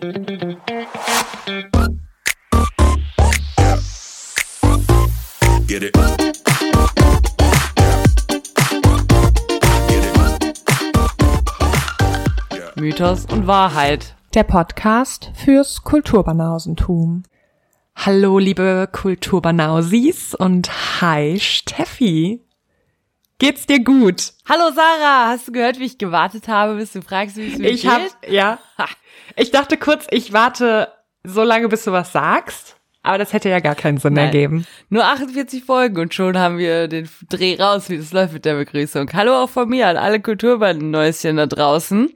Get it. Mythos und Wahrheit. Der Podcast fürs Kulturbanausentum. Hallo, liebe Kulturbanausis und hi, Steffi. Geht's dir gut? Hallo, Sarah. Hast du gehört, wie ich gewartet habe, bis du fragst, wie es mir Ich geht? hab, ja. Ich dachte kurz, ich warte so lange, bis du was sagst. Aber das hätte ja gar keinen Sinn Nein. ergeben. Nur 48 Folgen und schon haben wir den Dreh raus, wie das läuft mit der Begrüßung. Hallo auch von mir an alle Kulturbanden-Neuschen da draußen.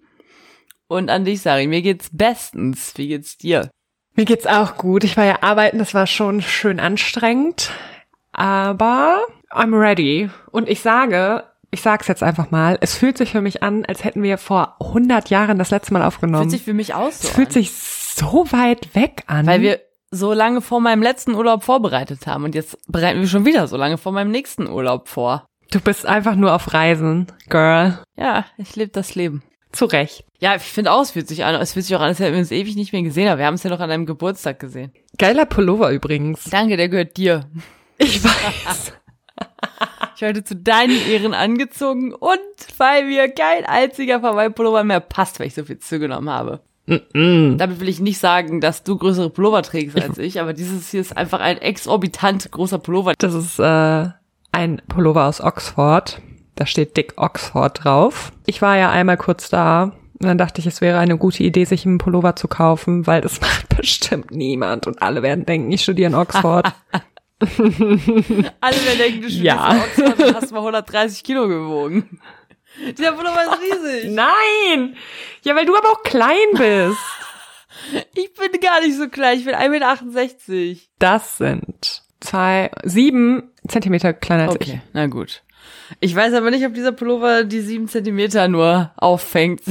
Und an dich, Sari. Mir geht's bestens. Wie geht's dir? Mir geht's auch gut. Ich war ja arbeiten, das war schon schön anstrengend. Aber I'm ready. Und ich sage, ich sag's jetzt einfach mal, es fühlt sich für mich an, als hätten wir vor 100 Jahren das letzte Mal aufgenommen. Fühlt sich für mich aus so es fühlt an. sich so weit weg an. Weil wir so lange vor meinem letzten Urlaub vorbereitet haben. Und jetzt bereiten wir schon wieder so lange vor meinem nächsten Urlaub vor. du bist einfach nur auf Reisen, Girl. Ja, ich lebe das Leben. Zu Recht. Ja, ich finde auch, es fühlt sich an. Es fühlt sich auch an, als hätten wir uns ewig nicht mehr gesehen. Aber wir haben es ja noch an deinem Geburtstag gesehen. Geiler Pullover übrigens. Danke, der gehört dir. Ich weiß. Ich heute zu deinen Ehren angezogen und weil mir kein einziger Pullovern mehr passt, weil ich so viel zugenommen habe. Damit will ich nicht sagen, dass du größere Pullover trägst als ich, aber dieses hier ist einfach ein exorbitant großer Pullover. Das ist äh, ein Pullover aus Oxford. Da steht Dick Oxford drauf. Ich war ja einmal kurz da und dann dachte ich, es wäre eine gute Idee, sich einen Pullover zu kaufen, weil das macht bestimmt niemand und alle werden denken, ich studiere in Oxford. Alle werden denken, du Ja. Oxford und hast mal 130 Kilo gewogen. Dieser Pullover ist riesig. Nein! Ja, weil du aber auch klein bist. Ich bin gar nicht so klein, ich bin 1,68 Meter. Das sind zwei, sieben Zentimeter kleiner als Okay, na gut. Ich weiß aber nicht, ob dieser Pullover die sieben Zentimeter nur auffängt.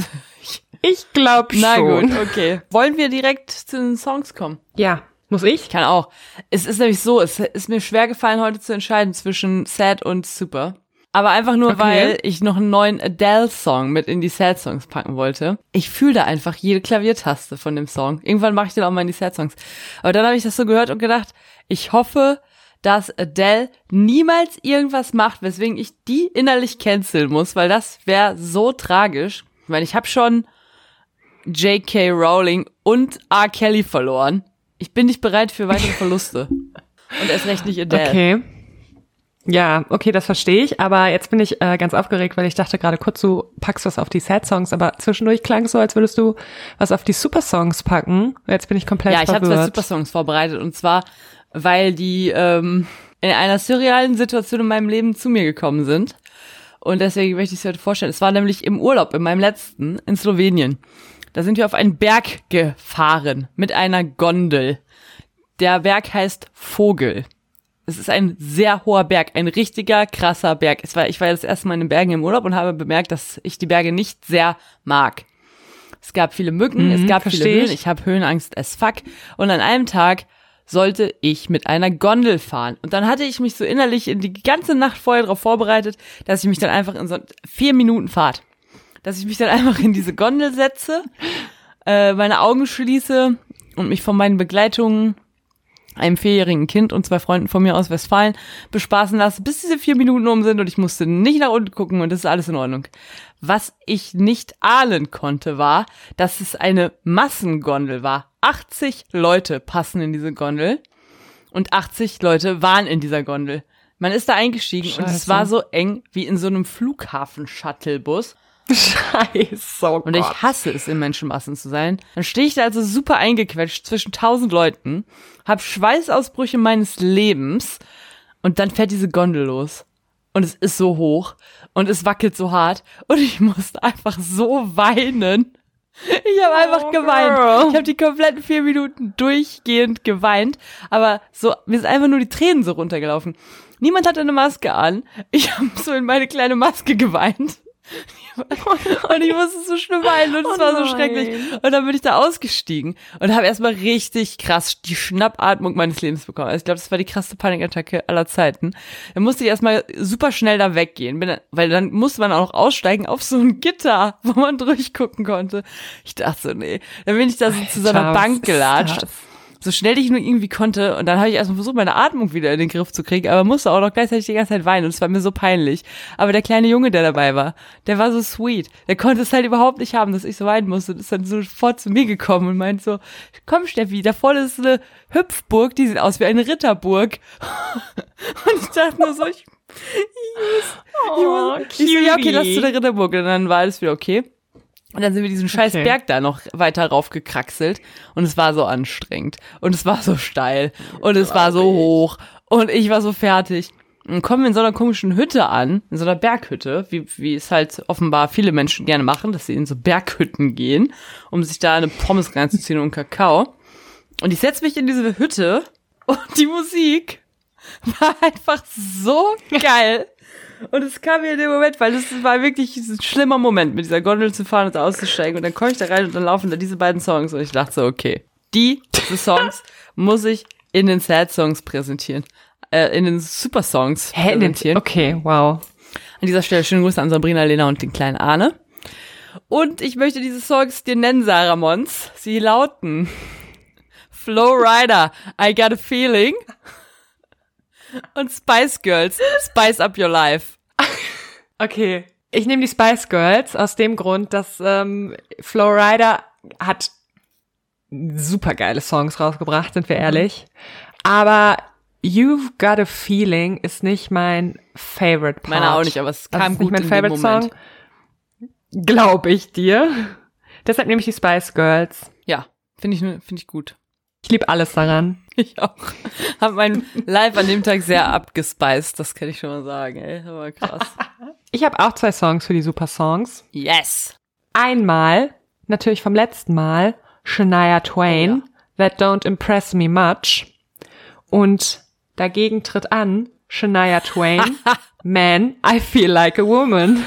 ich. Ich glaube schon. Na gut, okay. Wollen wir direkt zu den Songs kommen? Ja. Muss ich? Ich kann auch. Es ist nämlich so, es ist mir schwer gefallen, heute zu entscheiden zwischen Sad und Super. Aber einfach nur, Okay. weil ich noch einen neuen Adele-Song mit in die Sad-Songs packen wollte. Ich fühle da einfach jede Klaviertaste von dem Song. Irgendwann mache ich den auch mal in die Sad-Songs. Aber dann habe ich das so gehört und gedacht, ich hoffe, dass Adele niemals irgendwas macht, weswegen ich die innerlich canceln muss, weil das wäre so tragisch. Ich meine, ich habe schon J.K. Rowling und R. Kelly verloren. Ich bin nicht bereit für weitere Verluste. Und erst recht nicht Adele. Okay. Ja, okay, das verstehe ich, aber jetzt bin ich äh, ganz aufgeregt, weil ich dachte gerade kurz, du packst was auf die Sad Songs, aber zwischendurch klang es so, als würdest du was auf die Super Songs packen. Jetzt bin ich komplett Ja, ich habe zwei Supersongs vorbereitet und zwar, weil die ähm, in einer surrealen Situation in meinem Leben zu mir gekommen sind. Und deswegen möchte ich sie heute vorstellen. Es war nämlich im Urlaub, in meinem letzten, in Slowenien. Da sind wir auf einen Berg gefahren mit einer Gondel. Der Berg heißt Vogel. Es ist ein sehr hoher Berg, ein richtiger krasser Berg. Es war, ich war das erste Mal in den Bergen im Urlaub und habe bemerkt, dass ich die Berge nicht sehr mag. Es gab viele Mücken, es gab viele. Höhen. Ich habe Höhenangst as fuck. Und an einem Tag sollte ich mit einer Gondel fahren. Und dann hatte ich mich so innerlich in die ganze Nacht vorher darauf vorbereitet, dass ich mich dann einfach in so vier Minuten Fahrt, dass ich mich dann einfach in diese Gondel setze, äh, meine Augen schließe und mich von meinen Begleitungen einem vierjährigen Kind und zwei Freunden von mir aus Westfalen bespaßen lasse, bis diese vier Minuten um sind und ich musste nicht nach unten gucken und das ist alles in Ordnung. Was ich nicht ahnen konnte, war, dass es eine Massengondel war. 80 Leute passen in diese Gondel und 80 Leute waren in dieser Gondel. Man ist da eingestiegen und es Scheiße. war so eng wie in so einem Flughafen-Shuttlebus. Scheiße, oh Und ich hasse es, in Menschenmassen zu sein. Dann stehe ich da also super eingequetscht zwischen tausend Leuten, hab Schweißausbrüche meines Lebens und dann fährt diese Gondel los. Und es ist so hoch und es wackelt so hart und ich musste einfach so weinen. Ich habe einfach Oh, geweint. girl. Ich habe die kompletten vier Minuten durchgehend geweint, aber so mir sind einfach nur die Tränen so runtergelaufen. Niemand hatte eine Maske an. Ich habe so in meine kleine Maske geweint. Und ich musste so schlimm weinen und es Oh war so schrecklich. Und dann bin ich da ausgestiegen und habe erstmal richtig krass die Schnappatmung meines Lebens bekommen. Also ich glaube, das war die krasseste Panikattacke aller Zeiten. Dann musste ich erstmal super schnell da weggehen, bin weil dann musste man auch noch aussteigen auf so ein Gitter, wo man durchgucken konnte. Ich dachte so, nee. Dann bin ich da so zu so einer Bank gelatscht? So schnell ich nur irgendwie konnte. Und dann habe ich erstmal versucht, meine Atmung wieder in den Griff zu kriegen, aber musste auch noch gleichzeitig die ganze Zeit weinen. Und es war mir so peinlich. Aber der kleine Junge, der dabei war, der war so sweet. Der konnte es halt überhaupt nicht haben, dass ich so weinen musste. Und ist dann sofort zu mir gekommen und meint so, komm Steffi, da vorne ist eine Hüpfburg, die sieht aus wie eine Ritterburg. und ich dachte nur so, ich, Oh, ich so, ja, okay, lass zu der Ritterburg. Und dann war alles wieder okay. Und dann sind wir diesen scheiß Okay. Berg da noch weiter raufgekraxelt. Und es war so anstrengend. Und es war so steil. Und es war so hoch. Und ich war so fertig. Und kommen wir in so einer komischen Hütte an, in so einer Berghütte, wie, wie es halt offenbar viele Menschen gerne machen, dass sie in so Berghütten gehen, um sich da eine Pommes reinzuziehen und Kakao. Und ich setze mich in diese Hütte und die Musik war einfach so geil. Und es kam mir in dem Moment, weil das war wirklich ein schlimmer Moment, mit dieser Gondel zu fahren und auszusteigen. Und dann komme ich da rein und dann laufen da diese beiden Songs. Und ich dachte so, okay, die, diese Songs muss ich in den Sad Songs präsentieren. Äh, in den Super Songs präsentieren. okay, wow. An dieser Stelle schönen Gruß an Sabrina, Lena und den kleinen Arne. Und ich möchte diese Songs dir nennen, Sarah Mons. Sie lauten Flow Rider, I Got a Feeling und Spice Girls, Spice Up Your Life. Okay. Ich nehme die Spice Girls aus dem Grund, dass ähm, Flowrider hat super geile Songs rausgebracht, sind wir ehrlich. Aber You've Got a Feeling ist nicht mein Favorite Part. Meiner auch nicht, aber es Das kam ist nicht gut mein in Favorite. Song. Glaube ich dir. Deshalb nehme ich die Spice Girls. Ja, finde ich, finde ich gut. Ich liebe alles daran. Ich auch. Hab mein Live an dem Tag sehr abgespeist, das kann ich schon mal sagen, ey. Das war krass. Ich habe auch zwei Songs für die Super Songs. Yes. Einmal, natürlich vom letzten Mal, Shania Twain, That Don't Impress Me Much. Und dagegen tritt an Shania Twain, Man, I Feel Like a Woman.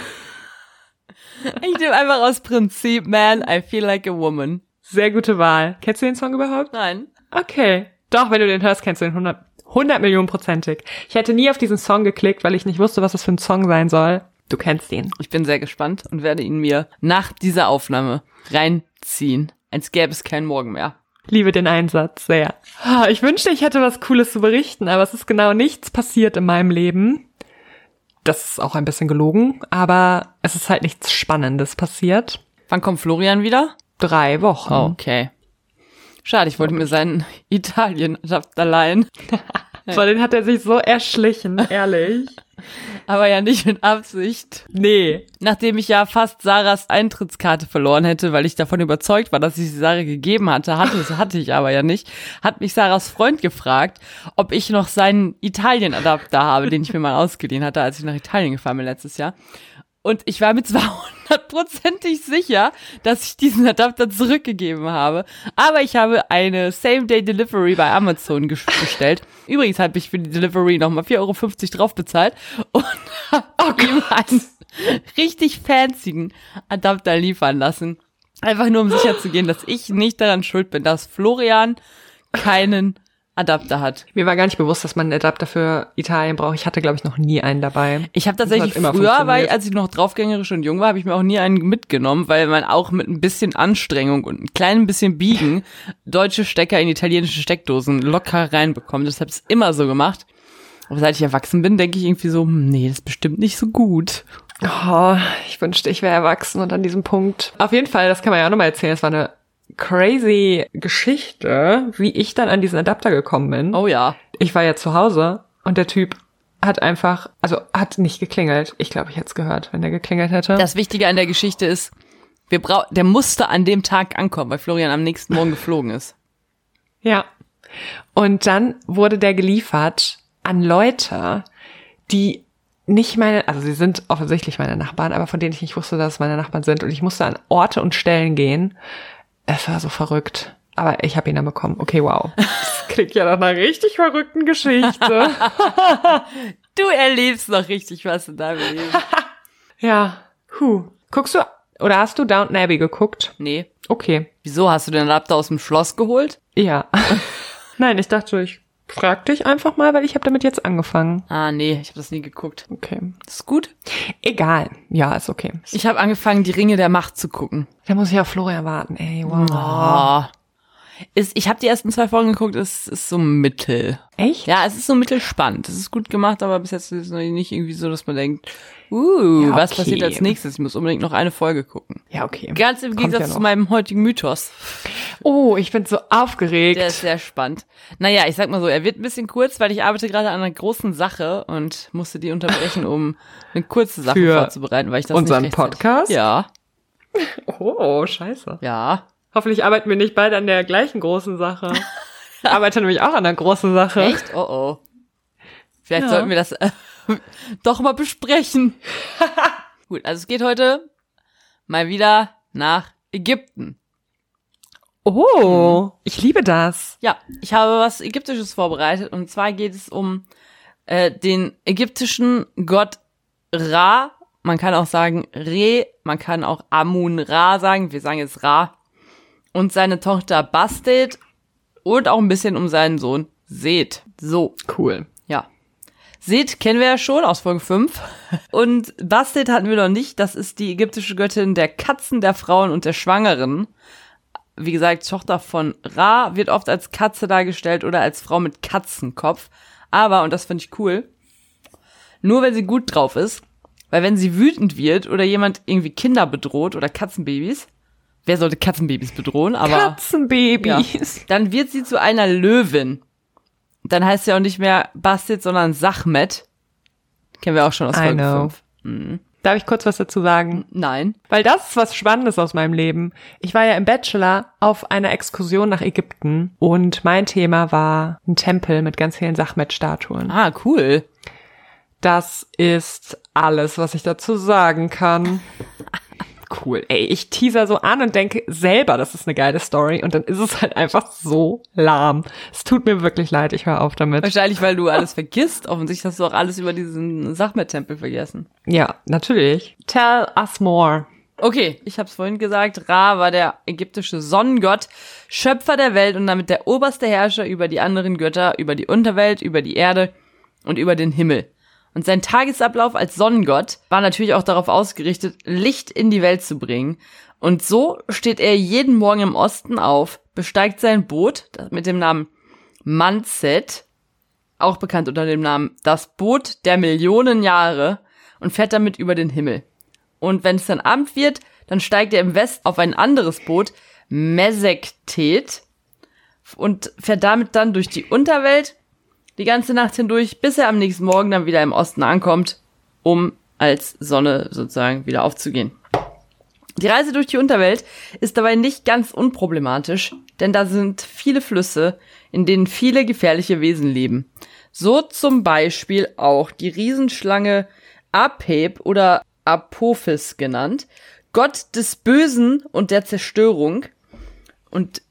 Ich nehme einfach aus Prinzip, man, I feel like a woman. Sehr gute Wahl. Kennst du den Song überhaupt? Nein. Okay. Doch, wenn du den hörst, kennst du den 100, 100 Millionen prozentig. Ich hätte nie auf diesen Song geklickt, weil ich nicht wusste, was das für ein Song sein soll. Du kennst ihn. Ich bin sehr gespannt und werde ihn mir nach dieser Aufnahme reinziehen. Als gäbe es keinen Morgen mehr. Liebe den Einsatz sehr. Ah, Ich wünschte, ich hätte was Cooles zu berichten, aber es ist genau nichts passiert in meinem Leben. Das ist auch ein bisschen gelogen, aber es ist halt nichts Spannendes passiert. Wann kommt Florian wieder? Drei Wochen. Okay. Schade, ich wollte mir seinen Italien-Adapter leihen. So, den hat er sich so erschlichen, ehrlich. Aber ja nicht mit Absicht. Nee. Nachdem ich ja fast Sarahs Eintrittskarte verloren hätte, weil ich davon überzeugt war, dass ich sie Sarah gegeben hatte, hatte, hatte ich aber ja nicht, hat mich Sarahs Freund gefragt, ob ich noch seinen Italien-Adapter habe, den ich mir mal ausgeliehen hatte, als ich nach Italien gefahren bin letztes Jahr. Und ich war mir zwar hundertprozentig sicher, dass ich diesen Adapter zurückgegeben habe, aber ich habe eine Same-Day-Delivery bei Amazon bestellt. Übrigens habe ich für die Delivery nochmal 4,50 Euro drauf bezahlt und habe ihm einen richtig fancyen Adapter liefern lassen. Einfach nur, um sicher zu gehen, dass ich nicht daran schuld bin, dass Florian keinen Adapter hat. Mir war gar nicht bewusst, dass man einen Adapter für Italien braucht. Ich hatte, glaube ich, noch nie einen dabei. Ich habe tatsächlich früher, weil funktioniert. als ich noch draufgängerisch und jung war, habe ich mir auch nie einen mitgenommen, weil man auch mit ein bisschen Anstrengung und ein klein bisschen Biegen deutsche Stecker in italienische Steckdosen locker reinbekommt. Das habe ich immer so gemacht. Aber seit ich erwachsen bin, denke ich irgendwie so, hm, nee, das ist bestimmt nicht so gut. Oh, ich wünschte, ich wäre erwachsen und an diesem Punkt. Auf jeden Fall, das kann man ja auch nochmal erzählen. Es war eine crazy Geschichte, wie ich dann an diesen Adapter gekommen bin. Oh ja. Ich war ja zu Hause und der Typ hat einfach, also hat nicht geklingelt. Ich glaube, ich hätte es gehört, wenn der geklingelt hätte. Das Wichtige an der Geschichte ist, wir brau der musste an dem Tag ankommen, weil Florian am nächsten Morgen geflogen ist. Ja. Und dann wurde der geliefert an Leute, die nicht meine, also sie sind offensichtlich meine Nachbarn, aber von denen ich nicht wusste, dass es meine Nachbarn sind. Und ich musste an Orte und Stellen gehen. Es war so verrückt. Aber ich habe ihn dann bekommen. Okay, wow. Das klingt ja nach einer richtig verrückten Geschichte. Du erlebst noch richtig was in deinem Leben. ja. Huh. Guckst du, oder hast du Downton Abbey geguckt? Nee. Okay. Wieso hast du den Adapter aus dem Schloss geholt? Ja. Nein, ich dachte, ich frag dich einfach mal, weil ich habe damit jetzt angefangen. Ah, nee, ich habe das nie geguckt. Okay. Ist gut. Egal. Ja, ist okay. Ich habe angefangen, die Ringe der Macht zu gucken. Da muss ich auf Florian warten, ey. Wow. Oh. Ist, ich habe die ersten zwei Folgen geguckt, es ist so mittel. Echt? Ja, es ist so mittelspannend. Es ist gut gemacht, aber bis jetzt ist es noch nicht irgendwie so, dass man denkt, uh, Ja, was okay. passiert als nächstes? Ich muss unbedingt noch eine Folge gucken. Ja, okay. Ganz im Kommt Gegensatz ja zu meinem heutigen Mythos. Oh, ich bin so aufgeregt. Der ist sehr spannend. Naja, ich sag mal so, er wird ein bisschen kurz, weil ich arbeite gerade an einer großen Sache und musste die unterbrechen, um eine kurze Sache Für vorzubereiten, weil ich das unseren nicht Podcast? Ja, oh, scheiße. ja. Hoffentlich arbeiten wir nicht beide an der gleichen großen Sache. Ich arbeite nämlich auch an der großen Sache. Echt? Oh oh. Vielleicht Ja. sollten wir das äh, doch mal besprechen. Gut, also es geht heute mal wieder nach Ägypten. Oh, ich liebe das. Ja, ich habe was Ägyptisches vorbereitet und zwar geht es um äh, den ägyptischen Gott Ra. Man kann auch sagen Re, man kann auch Amun Ra sagen. Wir sagen jetzt Ra. Und seine Tochter Bastet und auch ein bisschen um seinen Sohn Seth. So, Cool. Ja. Seth kennen wir ja schon aus Folge 5. Und Bastet hatten wir noch nicht. Das ist die ägyptische Göttin der Katzen, der Frauen und der Schwangeren. Wie gesagt, Tochter von Ra wird oft als Katze dargestellt oder als Frau mit Katzenkopf. Aber, und das finde ich cool, nur wenn sie gut drauf ist. Weil wenn sie wütend wird oder jemand irgendwie Kinder bedroht oder Katzenbabys, wer sollte Katzenbabys bedrohen? Aber ja. Katzenbabys. Dann wird sie zu einer Löwin. Dann heißt sie auch nicht mehr Bastet, sondern Sachmet. Kennen wir auch schon aus I Folge know. 5. Darf ich kurz was dazu sagen? Nein. Weil das ist was Spannendes aus meinem Leben. Ich war ja im Bachelor auf einer Exkursion nach Ägypten und mein Thema war ein Tempel mit ganz vielen Sachmet-Statuen. Ah, cool. Das ist alles, was ich dazu sagen kann. Cool. Ey, ich teaser so an und denke selber, das ist eine geile Story und dann ist es halt einfach so lahm. Es tut mir wirklich leid, ich höre auf damit. Wahrscheinlich, weil du alles vergisst. Offensichtlich hast du auch alles über diesen Sachmet-Tempel vergessen. Ja, natürlich. Tell us more. Okay, ich habe es vorhin gesagt, Ra war der ägyptische Sonnengott, Schöpfer der Welt und damit der oberste Herrscher über die anderen Götter, über die Unterwelt, über die Erde und über den Himmel. Und sein Tagesablauf als Sonnengott war natürlich auch darauf ausgerichtet, Licht in die Welt zu bringen. Und so steht er jeden Morgen im Osten auf, besteigt sein Boot mit dem Namen Manset, auch bekannt unter dem Namen Das Boot der Millionen Jahre, und fährt damit über den Himmel. Und wenn es dann Abend wird, dann steigt er im West auf ein anderes Boot, Mesektet, und fährt damit dann durch die Unterwelt die ganze Nacht hindurch, bis er am nächsten Morgen dann wieder im Osten ankommt, um als Sonne sozusagen wieder aufzugehen. Die Reise durch die Unterwelt ist dabei nicht ganz unproblematisch, denn da sind viele Flüsse, in denen viele gefährliche Wesen leben. So zum Beispiel auch die Riesenschlange Apep oder Apophis genannt, Gott des Bösen und der Zerstörung. Und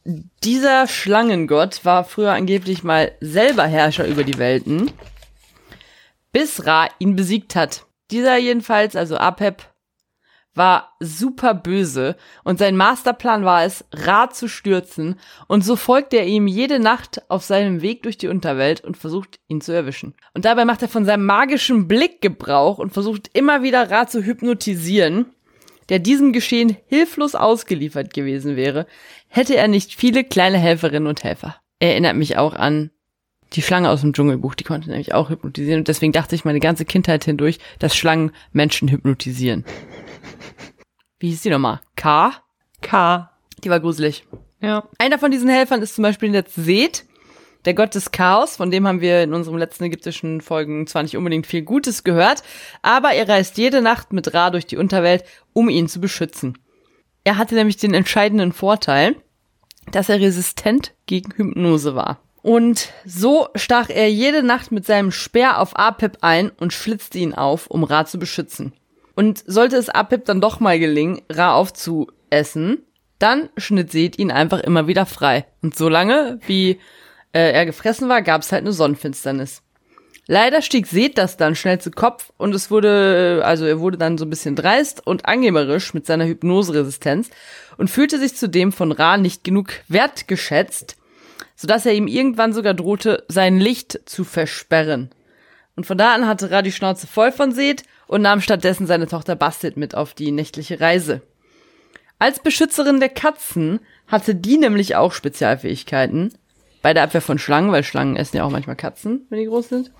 dieser Schlangengott war früher angeblich mal selber Herrscher über die Welten, bis Ra ihn besiegt hat. Dieser jedenfalls, also Apep, war super böse und sein Masterplan war es, Ra zu stürzen und so folgt er ihm jede Nacht auf seinem Weg durch die Unterwelt und versucht ihn zu erwischen. Und dabei macht er von seinem magischen Blick Gebrauch und versucht immer wieder Ra zu hypnotisieren, der diesem Geschehen hilflos ausgeliefert gewesen wäre, hätte er nicht viele kleine Helferinnen und Helfer. Er erinnert mich auch an die Schlange aus dem Dschungelbuch, die konnte nämlich auch hypnotisieren und deswegen dachte ich meine ganze Kindheit hindurch, dass Schlangen Menschen hypnotisieren. Wie hieß die nochmal? K? K. Die war gruselig. Ja. Einer von diesen Helfern ist zum Beispiel der Seth, der Gott des Chaos, von dem haben wir in unseren letzten ägyptischen Folgen zwar nicht unbedingt viel Gutes gehört, aber er reist jede Nacht mit Ra durch die Unterwelt, um ihn zu beschützen. Er hatte nämlich den entscheidenden Vorteil, dass er resistent gegen Hypnose war. Und so stach er jede Nacht mit seinem Speer auf Apep ein und schlitzte ihn auf, um Ra zu beschützen. Und sollte es Apep dann doch mal gelingen, Ra aufzuessen, dann schnitt Seth ihn einfach immer wieder frei. Und solange, wie äh, er gefressen war, gab es halt eine Sonnenfinsternis. Leider stieg Seth das dann schnell zu Kopf und es wurde, also er wurde dann so ein bisschen dreist und angeberisch mit seiner Hypnoseresistenz und fühlte sich zudem von Ra nicht genug wertgeschätzt, sodass er ihm irgendwann sogar drohte, sein Licht zu versperren. Und von da an hatte Ra die Schnauze voll von Seth und nahm stattdessen seine Tochter Bastet mit auf die nächtliche Reise. Als Beschützerin der Katzen hatte die nämlich auch Spezialfähigkeiten. Bei der Abwehr von Schlangen, weil Schlangen essen ja auch manchmal Katzen, wenn die groß sind.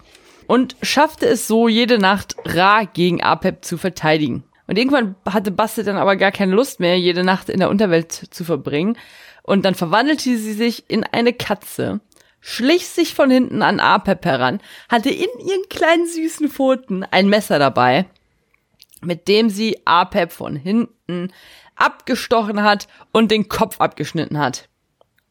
Und schaffte es so, jede Nacht Ra gegen Apep zu verteidigen. Und irgendwann hatte Bastet dann aber gar keine Lust mehr, jede Nacht in der Unterwelt zu verbringen. Und dann verwandelte sie sich in eine Katze, schlich sich von hinten an Apep heran, hatte in ihren kleinen süßen Pfoten ein Messer dabei, mit dem sie Apep von hinten abgestochen hat und den Kopf abgeschnitten hat.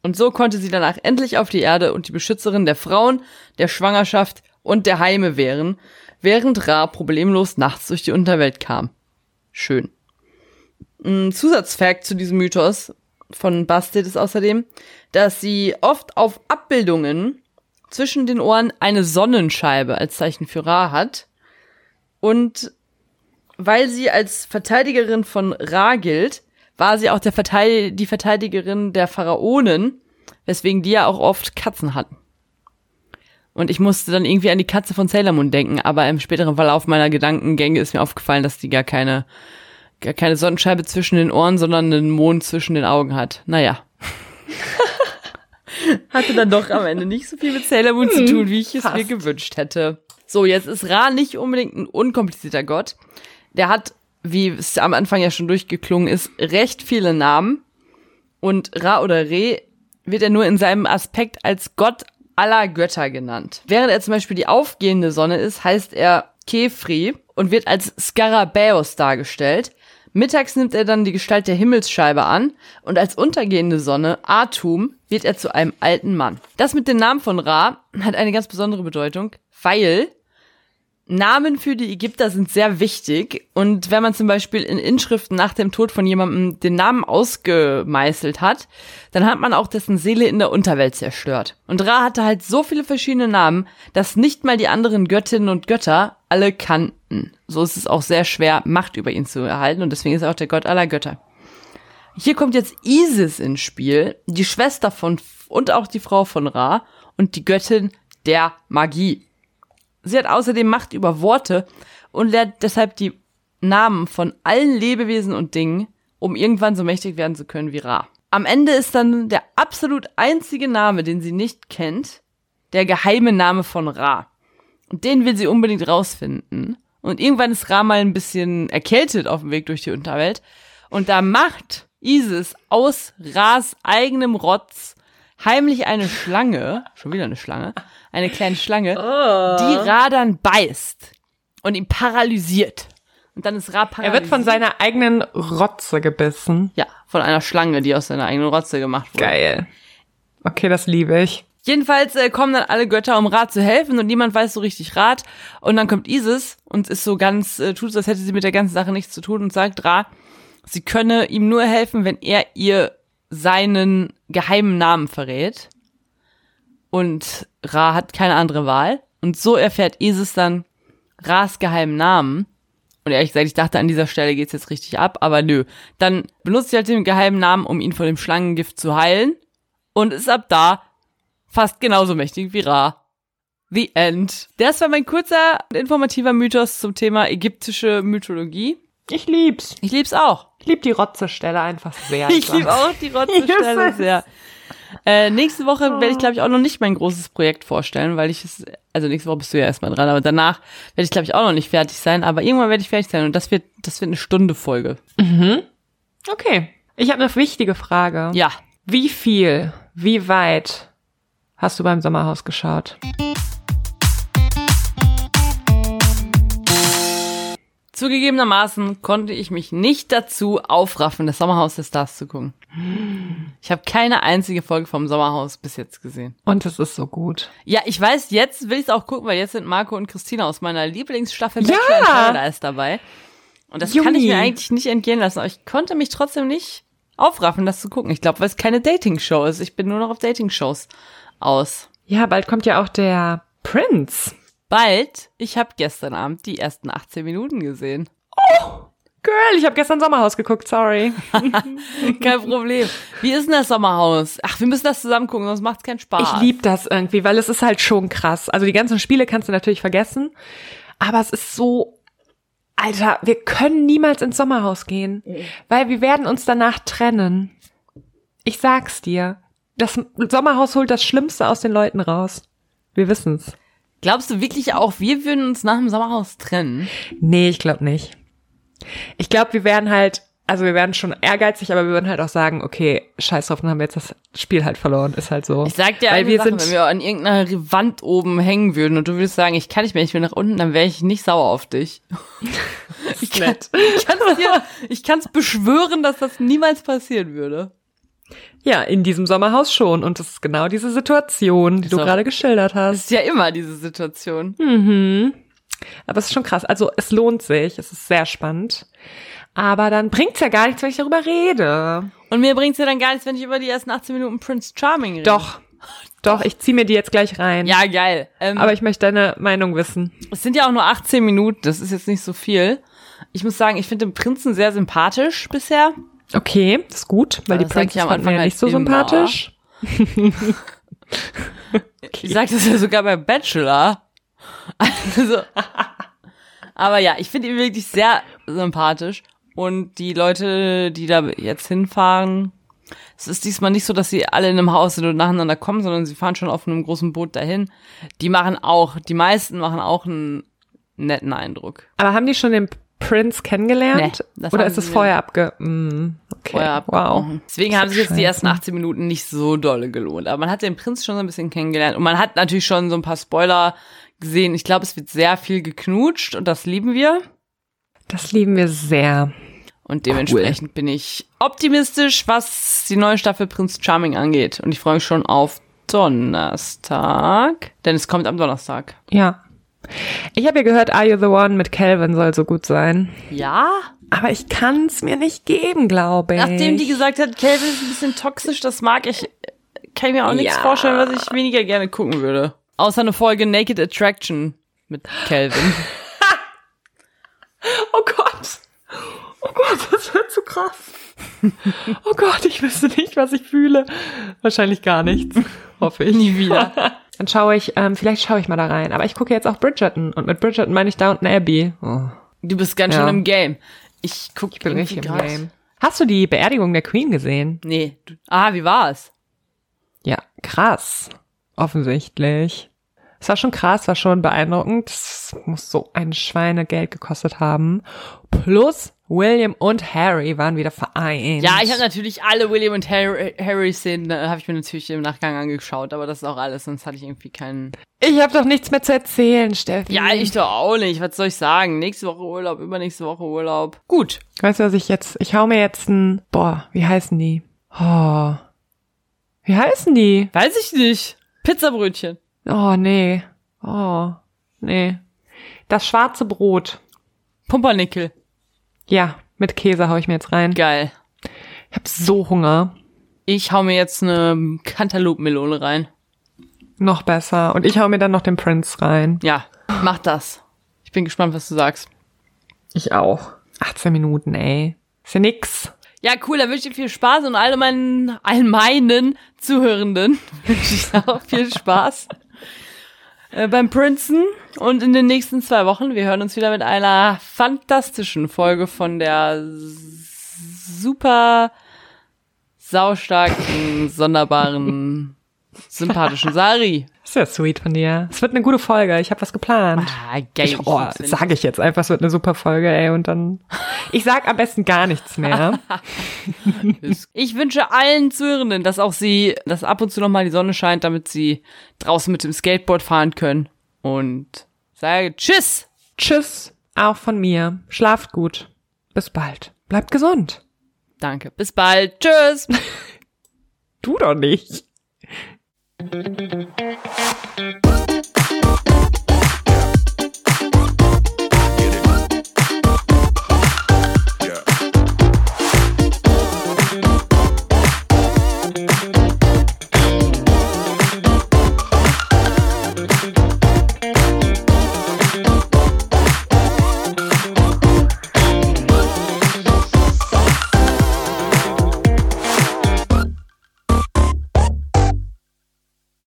Und so konnte sie danach endlich auf die Erde und die Beschützerin der Frauen, der Schwangerschaft und der Heime wären, während Ra problemlos nachts durch die Unterwelt kam. Schön. Ein Zusatzfakt zu diesem Mythos von Bastet ist außerdem, dass sie oft auf Abbildungen zwischen den Ohren eine Sonnenscheibe als Zeichen für Ra hat. Und weil sie als Verteidigerin von Ra gilt, war sie auch der Verteid die Verteidigerin der Pharaonen, weswegen die ja auch oft Katzen hatten. Und ich musste dann irgendwie an die Katze von Sailor Moon denken, aber im späteren Verlauf meiner Gedankengänge ist mir aufgefallen, dass die gar keine, gar keine Sonnenscheibe zwischen den Ohren, sondern einen Mond zwischen den Augen hat. Naja. Hatte dann doch am Ende nicht so viel mit Sailor Moon zu tun, wie ich es Fast. mir gewünscht hätte. So, jetzt ist Ra nicht unbedingt ein unkomplizierter Gott. Der hat, wie es am Anfang ja schon durchgeklungen ist, recht viele Namen. Und Ra oder Re wird er nur in seinem Aspekt als Gott aller Götter genannt. Während er zum Beispiel die aufgehende Sonne ist, heißt er Kefri und wird als Skarabäus dargestellt. Mittags nimmt er dann die Gestalt der Himmelsscheibe an und als untergehende Sonne, Atum, wird er zu einem alten Mann. Das mit dem Namen von Ra hat eine ganz besondere Bedeutung, weil Namen für die Ägypter sind sehr wichtig und wenn man zum Beispiel in Inschriften nach dem Tod von jemandem den Namen ausgemeißelt hat, dann hat man auch dessen Seele in der Unterwelt zerstört. Und Ra hatte halt so viele verschiedene Namen, dass nicht mal die anderen Göttinnen und Götter alle kannten. So ist es auch sehr schwer, Macht über ihn zu erhalten und deswegen ist er auch der Gott aller Götter. Hier kommt jetzt Isis ins Spiel, die Schwester von und auch die Frau von Ra und die Göttin der Magie. Sie hat außerdem Macht über Worte und lernt deshalb die Namen von allen Lebewesen und Dingen, um irgendwann so mächtig werden zu können wie Ra. Am Ende ist dann der absolut einzige Name, den sie nicht kennt, der geheime Name von Ra. Und den will sie unbedingt rausfinden. Und irgendwann ist Ra mal ein bisschen erkältet auf dem Weg durch die Unterwelt. Und da macht Isis aus Ras eigenem Rotz heimlich eine Schlange, schon wieder eine Schlange, eine kleine Schlange, die Ra dann beißt und ihn paralysiert. Und dann ist Ra Er paralysiert. wird von seiner eigenen Rotze gebissen. Ja, von einer Schlange, die aus seiner eigenen Rotze gemacht wurde. Geil. Okay, das liebe ich. Jedenfalls äh, kommen dann alle Götter, um Rat zu helfen und niemand weiß so richtig Rat. Und dann kommt Isis und ist so ganz, äh, tut so, als hätte sie mit der ganzen Sache nichts zu tun und sagt Ra, sie könne ihm nur helfen, wenn er ihr seinen geheimen Namen verrät. Und Ra hat keine andere Wahl. Und so erfährt Isis dann Ras geheimen Namen. Und ehrlich gesagt, ich dachte, an dieser Stelle geht's jetzt richtig ab, aber nö. Dann benutzt sie halt den geheimen Namen, um ihn von dem Schlangengift zu heilen. Und ist ab da fast genauso mächtig wie Ra. The End. Das war mein kurzer und informativer Mythos zum Thema ägyptische Mythologie. Ich lieb's. Ich lieb's auch. Ich lieb die Rotze-Stelle einfach sehr. Ich liebe auch die Rotzestelle sehr. Äh, nächste Woche werde ich, glaube ich, auch noch nicht mein großes Projekt vorstellen, weil ich es, also nächste Woche bist du ja erstmal dran, aber danach werde ich, glaube ich, auch noch nicht fertig sein, aber irgendwann werde ich fertig sein und das wird, das wird eine Stunde Folge. Okay. Ich habe eine wichtige Frage. Ja. Wie viel, wie weit hast du beim Sommerhaus geschaut? Zugegebenermaßen konnte ich mich nicht dazu aufraffen, das Sommerhaus der Stars zu gucken. Ich habe keine einzige Folge vom Sommerhaus bis jetzt gesehen. Und es ist so gut. Ja, ich weiß, jetzt will ich es auch gucken, weil jetzt sind Marco und Christina aus meiner Lieblingsstaffel Ja! Bachelor in Paradise dabei. Und das kann ich Juni. mir eigentlich nicht entgehen lassen. Aber ich konnte mich trotzdem nicht aufraffen, das zu gucken. Ich glaube, weil es keine Dating-Show ist. Ich bin nur noch auf Dating-Shows aus. Ja, bald kommt ja auch der Prince. Bald. Ich habe gestern Abend die ersten 18 Minuten gesehen. Girl, ich habe gestern Sommerhaus geguckt, sorry. Kein Problem. Wie ist denn das Sommerhaus? Ach, wir müssen das zusammen gucken, sonst macht's keinen Spaß. Ich lieb das irgendwie, weil es ist halt schon krass. Also die ganzen Spiele kannst du natürlich vergessen, aber es ist so, Alter, wir können niemals ins Sommerhaus gehen, weil wir werden uns danach trennen. Ich sag's dir. Das Sommerhaus holt das Schlimmste aus den Leuten raus. Wir wissen's. Glaubst du wirklich auch, wir würden uns nach dem Sommerhaus trennen? Nee, ich glaube nicht. Ich glaube, wir werden halt, also wir werden schon ehrgeizig, aber wir würden halt auch sagen, okay, scheiß drauf, dann haben wir jetzt das Spiel halt verloren, ist halt so. Ich sag dir Weil wir Sache, sind- wenn wir an irgendeiner Wand oben hängen würden und du würdest sagen, ich kann nicht mehr, ich will nach unten, dann wäre ich nicht sauer auf dich. ich kann, nett. ich kann's dir, ich kann's beschwören, dass das niemals passieren würde. Ja, in diesem Sommerhaus schon. Und das ist genau diese Situation, die du gerade geschildert Das hast. ist ja immer diese Situation. Mhm. Aber es ist schon krass. Also es lohnt sich. Es ist sehr spannend. Aber dann bringt's ja gar nichts, wenn ich darüber rede. Und mir bringt's ja dann gar nichts, wenn ich über die ersten 18 Minuten Prince Charming rede. Doch. Doch, ich zieh mir die jetzt gleich rein. Ja, geil. Ähm, Aber ich möchte deine Meinung wissen. es sind ja auch nur 18 Minuten, das ist jetzt nicht so viel. Ich muss sagen, ich finde den Prinzen sehr sympathisch bisher. Okay, das ist gut, weil die das am fanden wir Anfang ja halt nicht so immer. sympathisch. Ich sag das ja sogar bei Bachelor. Also, aber ja, ich finde ihn wirklich sehr sympathisch. Und die Leute, die da jetzt hinfahren, es ist diesmal nicht so, dass sie alle in einem Haus sind und nacheinander kommen, sondern sie fahren schon auf einem großen Boot dahin. Die machen auch, die meisten machen auch einen netten Eindruck. Aber haben die schon den Prince kennengelernt? Nee, Oder ist es vorher abge... Mm, okay, Vorher wow. abgebrochen. Deswegen haben sich jetzt die ersten 18 Minuten nicht so dolle gelohnt. Aber man hat den Prinz schon so ein bisschen kennengelernt. Und man hat natürlich schon so ein paar Spoiler gesehen. Ich glaube, es wird sehr viel geknutscht und das lieben wir. Das lieben wir sehr. Und dementsprechend bin ich optimistisch, was die neue Staffel Prinz Charming angeht. Und ich freue mich schon auf Donnerstag. Denn es kommt am Donnerstag. Ja. Ich habe ja gehört, Are You the One mit Calvin soll so gut sein. Ja? Aber ich kann es mir nicht geben, glaube ich. Nachdem die gesagt hat, Calvin ist ein bisschen toxisch, das mag ich, kann ich mir auch nichts Ja. vorstellen, was ich weniger gerne gucken würde. Außer eine Folge Naked Attraction mit Calvin. Oh Gott. Oh Gott, das wird zu krass. Oh Gott, ich wüsste nicht, was ich fühle. Wahrscheinlich gar nichts. Hoffe ich. Nie wieder. Dann schaue ich, ähm, vielleicht schaue ich mal da rein. Aber ich gucke jetzt auch Bridgerton. Und mit Bridgerton meine ich Downton Abbey. Oh, Du bist ganz Ja. schön im Game. Ich guck ich bin richtig im Game. Hast du die Beerdigung der Queen gesehen? Nee. Ah, wie war's? Ja, krass. Offensichtlich. Es war schon krass, war schon beeindruckend. Es muss so ein Schweinegeld gekostet haben. Plus William und Harry waren wieder vereint. Ja, ich habe natürlich alle William und Harry, Harry Szenen, habe ich mir natürlich im Nachgang angeschaut, aber das ist auch alles, sonst hatte ich irgendwie keinen. Ich habe doch nichts mehr zu erzählen, Steffi. Ja, ich doch auch nicht. Was soll ich sagen? Nächste Woche Urlaub, übernächste Woche Urlaub. Gut. Weißt du, was ich jetzt, ich hau mir jetzt ein, boah, wie heißen die? Oh. Wie heißen die? Weiß ich nicht. Pizzabrötchen. Oh, nee. Oh, nee. Das schwarze Brot. Pumpernickel. Ja, mit Käse hau ich mir jetzt rein. Geil. Ich hab so Hunger. Ich hau mir jetzt eine Cantaloupe-Melone rein. Noch besser. Und ich hau mir dann noch den Prince rein. Ja, mach das. Ich bin gespannt, was du sagst. Ich auch. 18 Minuten, ey. Ist ja nix. Ja, cool, dann wünsche ich dir viel Spaß und all meinen, all meinen Zuhörenden wünsche ich auch viel Spaß äh, beim Princeton und in den nächsten zwei Wochen. Wir hören uns wieder mit einer fantastischen Folge von der super saustarken, sonderbaren, sympathischen Sari. Ist ja sweet von dir. Es wird eine gute Folge. Ich habe was geplant. Ah, geil. Ich, oh, sage ich jetzt einfach, es wird eine super Folge, ey. Und dann. Ich sag am besten gar nichts mehr. Ich wünsche allen Zuhörenden, dass auch sie, dass ab und zu noch mal die Sonne scheint, damit sie draußen mit dem Skateboard fahren können. Und sage Tschüss! Tschüss. Auch von mir. Schlaft gut. Bis bald. Bleibt gesund. Danke. Bis bald. Tschüss! Du doch nicht. Thank you.